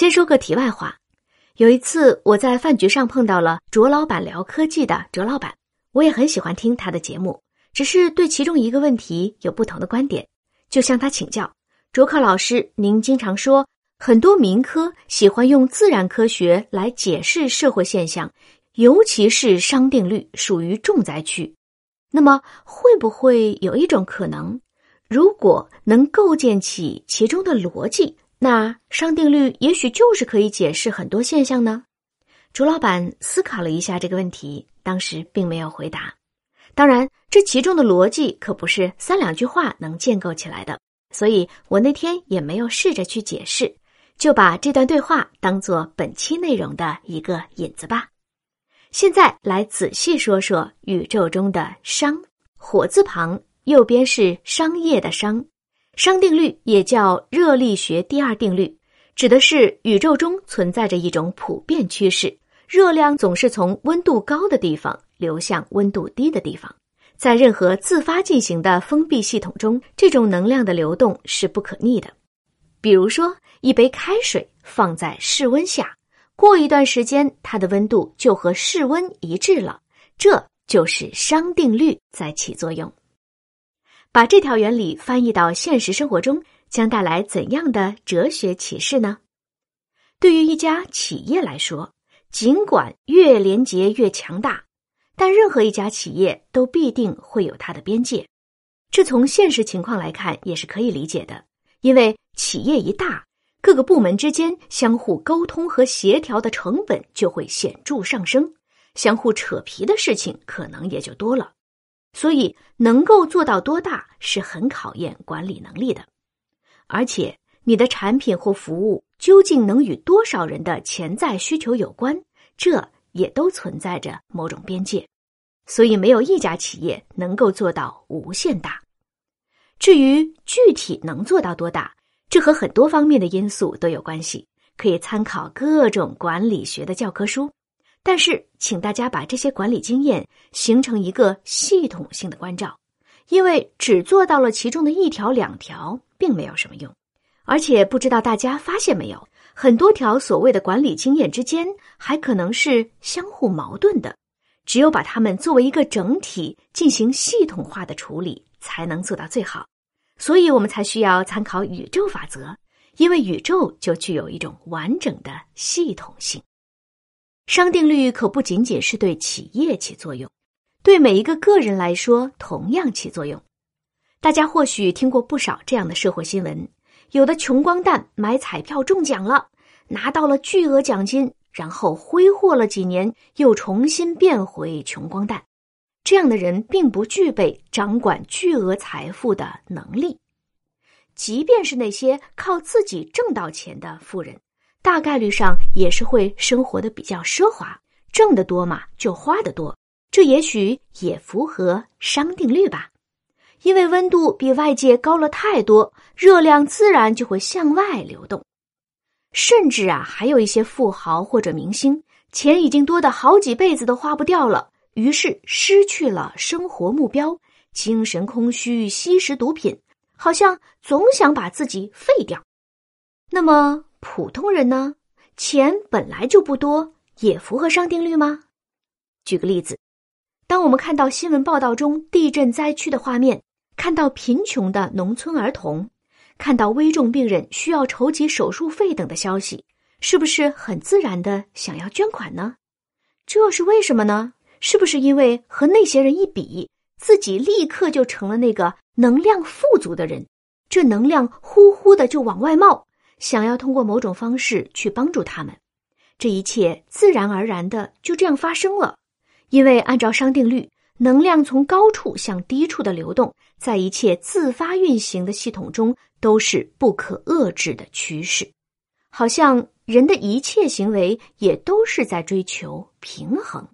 先说个题外话，有一次我在饭局上碰到了卓老板聊科技的卓老板，我也很喜欢听他的节目，只是对其中一个问题有不同的观点，就向他请教。卓克老师，您经常说很多民科喜欢用自然科学来解释社会现象，尤其是商定律属于重灾区。那么会不会有一种可能？如果能构建起其中的逻辑，那商定律也许就是可以解释很多现象呢。朱老板思考了一下这个问题，当时并没有回答。当然，这其中的逻辑可不是三两句话能建构起来的，所以我那天也没有试着去解释，就把这段对话当做本期内容的一个引子吧。现在来仔细说说宇宙中的商，火字旁。右边是商业的商，熵定律也叫热力学第二定律，指的是宇宙中存在着一种普遍趋势：热量总是从温度高的地方流向温度低的地方。在任何自发进行的封闭系统中，这种能量的流动是不可逆的。比如说，一杯开水放在室温下，过一段时间，它的温度就和室温一致了，这就是熵定律在起作用。把这条原理翻译到现实生活中，将带来怎样的哲学启示呢？对于一家企业来说，尽管越廉洁越强大，但任何一家企业都必定会有它的边界。这从现实情况来看也是可以理解的，因为企业一大，各个部门之间相互沟通和协调的成本就会显著上升，相互扯皮的事情可能也就多了。所以，能够做到多大是很考验管理能力的，而且你的产品或服务究竟能与多少人的潜在需求有关，这也都存在着某种边界。所以，没有一家企业能够做到无限大。至于具体能做到多大，这和很多方面的因素都有关系，可以参考各种管理学的教科书。但是，请大家把这些管理经验形成一个系统性的关照，因为只做到了其中的一条两条，并没有什么用。而且，不知道大家发现没有，很多条所谓的管理经验之间还可能是相互矛盾的。只有把它们作为一个整体进行系统化的处理，才能做到最好。所以我们才需要参考宇宙法则，因为宇宙就具有一种完整的系统性。商定律可不仅仅是对企业起作用，对每一个个人来说同样起作用。大家或许听过不少这样的社会新闻：有的穷光蛋买彩票中奖了，拿到了巨额奖金，然后挥霍了几年，又重新变回穷光蛋。这样的人并不具备掌管巨额财富的能力。即便是那些靠自己挣到钱的富人。大概率上也是会生活的比较奢华，挣得多嘛就花得多，这也许也符合熵定律吧。因为温度比外界高了太多，热量自然就会向外流动。甚至啊，还有一些富豪或者明星，钱已经多的好几辈子都花不掉了，于是失去了生活目标，精神空虚，吸食毒品，好像总想把自己废掉。那么。普通人呢，钱本来就不多，也符合熵定律吗？举个例子，当我们看到新闻报道中地震灾区的画面，看到贫穷的农村儿童，看到危重病人需要筹集手术费等的消息，是不是很自然的想要捐款呢？这是为什么呢？是不是因为和那些人一比，自己立刻就成了那个能量富足的人，这能量呼呼的就往外冒？想要通过某种方式去帮助他们，这一切自然而然的就这样发生了。因为按照熵定律，能量从高处向低处的流动，在一切自发运行的系统中都是不可遏制的趋势。好像人的一切行为也都是在追求平衡。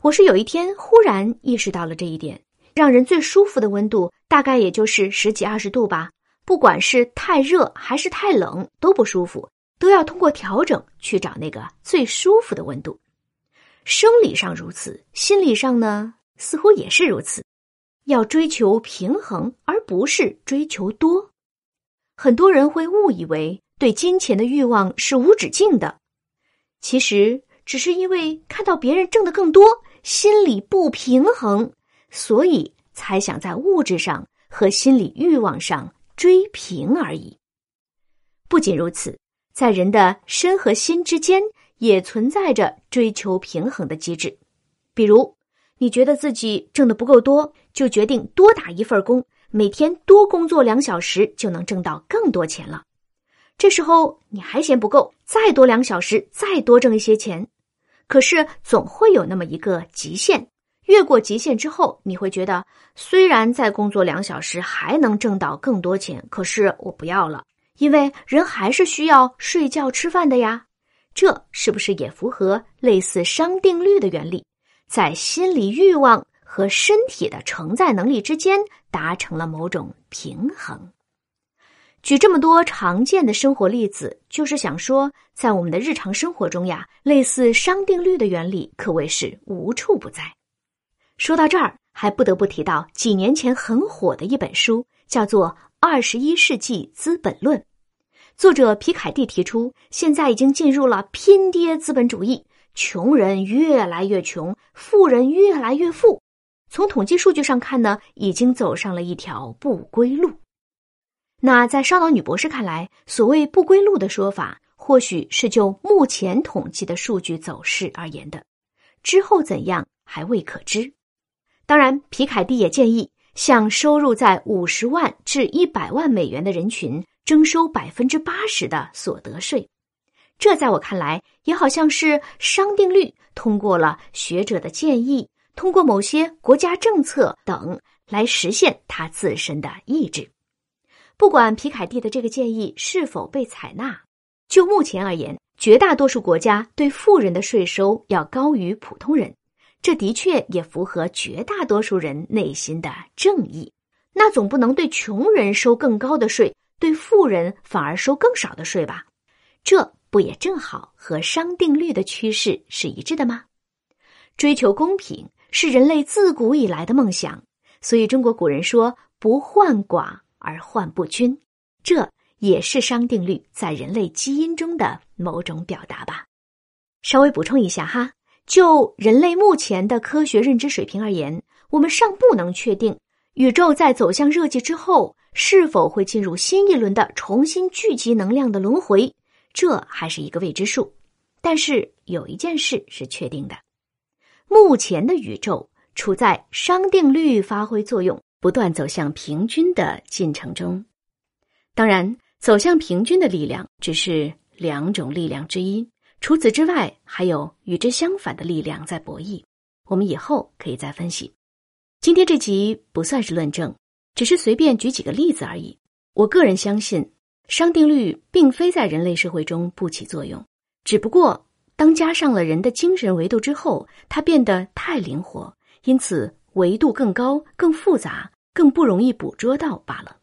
我是有一天忽然意识到了这一点，让人最舒服的温度大概也就是十几二十度吧。不管是太热还是太冷都不舒服，都要通过调整去找那个最舒服的温度。生理上如此，心理上呢似乎也是如此。要追求平衡，而不是追求多。很多人会误以为对金钱的欲望是无止境的。其实只是因为看到别人挣得更多，心里不平衡，所以才想在物质上和心理欲望上追平而已。不仅如此，在人的身和心之间也存在着追求平衡的机制。比如，你觉得自己挣的不够多，就决定多打一份工，每天多工作两小时，就能挣到更多钱了。这时候你还嫌不够，再多两小时，再多挣一些钱。可是总会有那么一个极限，越过极限之后，你会觉得虽然再工作两小时还能挣到更多钱，可是我不要了。因为人还是需要睡觉吃饭的呀，这是不是也符合类似熵定律的原理，在心理欲望和身体的承载能力之间达成了某种平衡？举这么多常见的生活例子，就是想说，在我们的日常生活中呀，类似熵定律的原理可谓是无处不在。说到这儿，还不得不提到几年前很火的一本书，叫做。二十一世纪资本论，作者皮凯蒂提出，现在已经进入了拼爹资本主义，穷人越来越穷，富人越来越富。从统计数据上看呢，已经走上了一条不归路。那在烧脑女博士看来，所谓不归路的说法，或许是就目前统计的数据走势而言的，之后怎样还未可知。当然，皮凯蒂也建议。向收入在五十万至一百万美元的人群征收百分之八十的所得税，这在我看来也好像是商定律通过了学者的建议，通过某些国家政策等来实现他自身的意志。不管皮凯蒂的这个建议是否被采纳，就目前而言，绝大多数国家对富人的税收要高于普通人。这的确也符合绝大多数人内心的正义。那总不能对穷人收更高的税，对富人反而收更少的税吧？这不也正好和商定律的趋势是一致的吗？追求公平是人类自古以来的梦想，所以中国古人说“不患寡而患不均”，这也是商定律在人类基因中的某种表达吧。稍微补充一下哈。就人类目前的科学认知水平而言，我们尚不能确定宇宙在走向热寂之后是否会进入新一轮的重新聚集能量的轮回，这还是一个未知数。但是有一件事是确定的：目前的宇宙处在熵定律发挥作用、不断走向平均的进程中。当然，走向平均的力量只是两种力量之一。除此之外，还有与之相反的力量在博弈。我们以后可以再分析。今天这集不算是论证，只是随便举几个例子而已。我个人相信，熵定律并非在人类社会中不起作用，只不过当加上了人的精神维度之后，它变得太灵活，因此维度更高、更复杂、更不容易捕捉到罢了。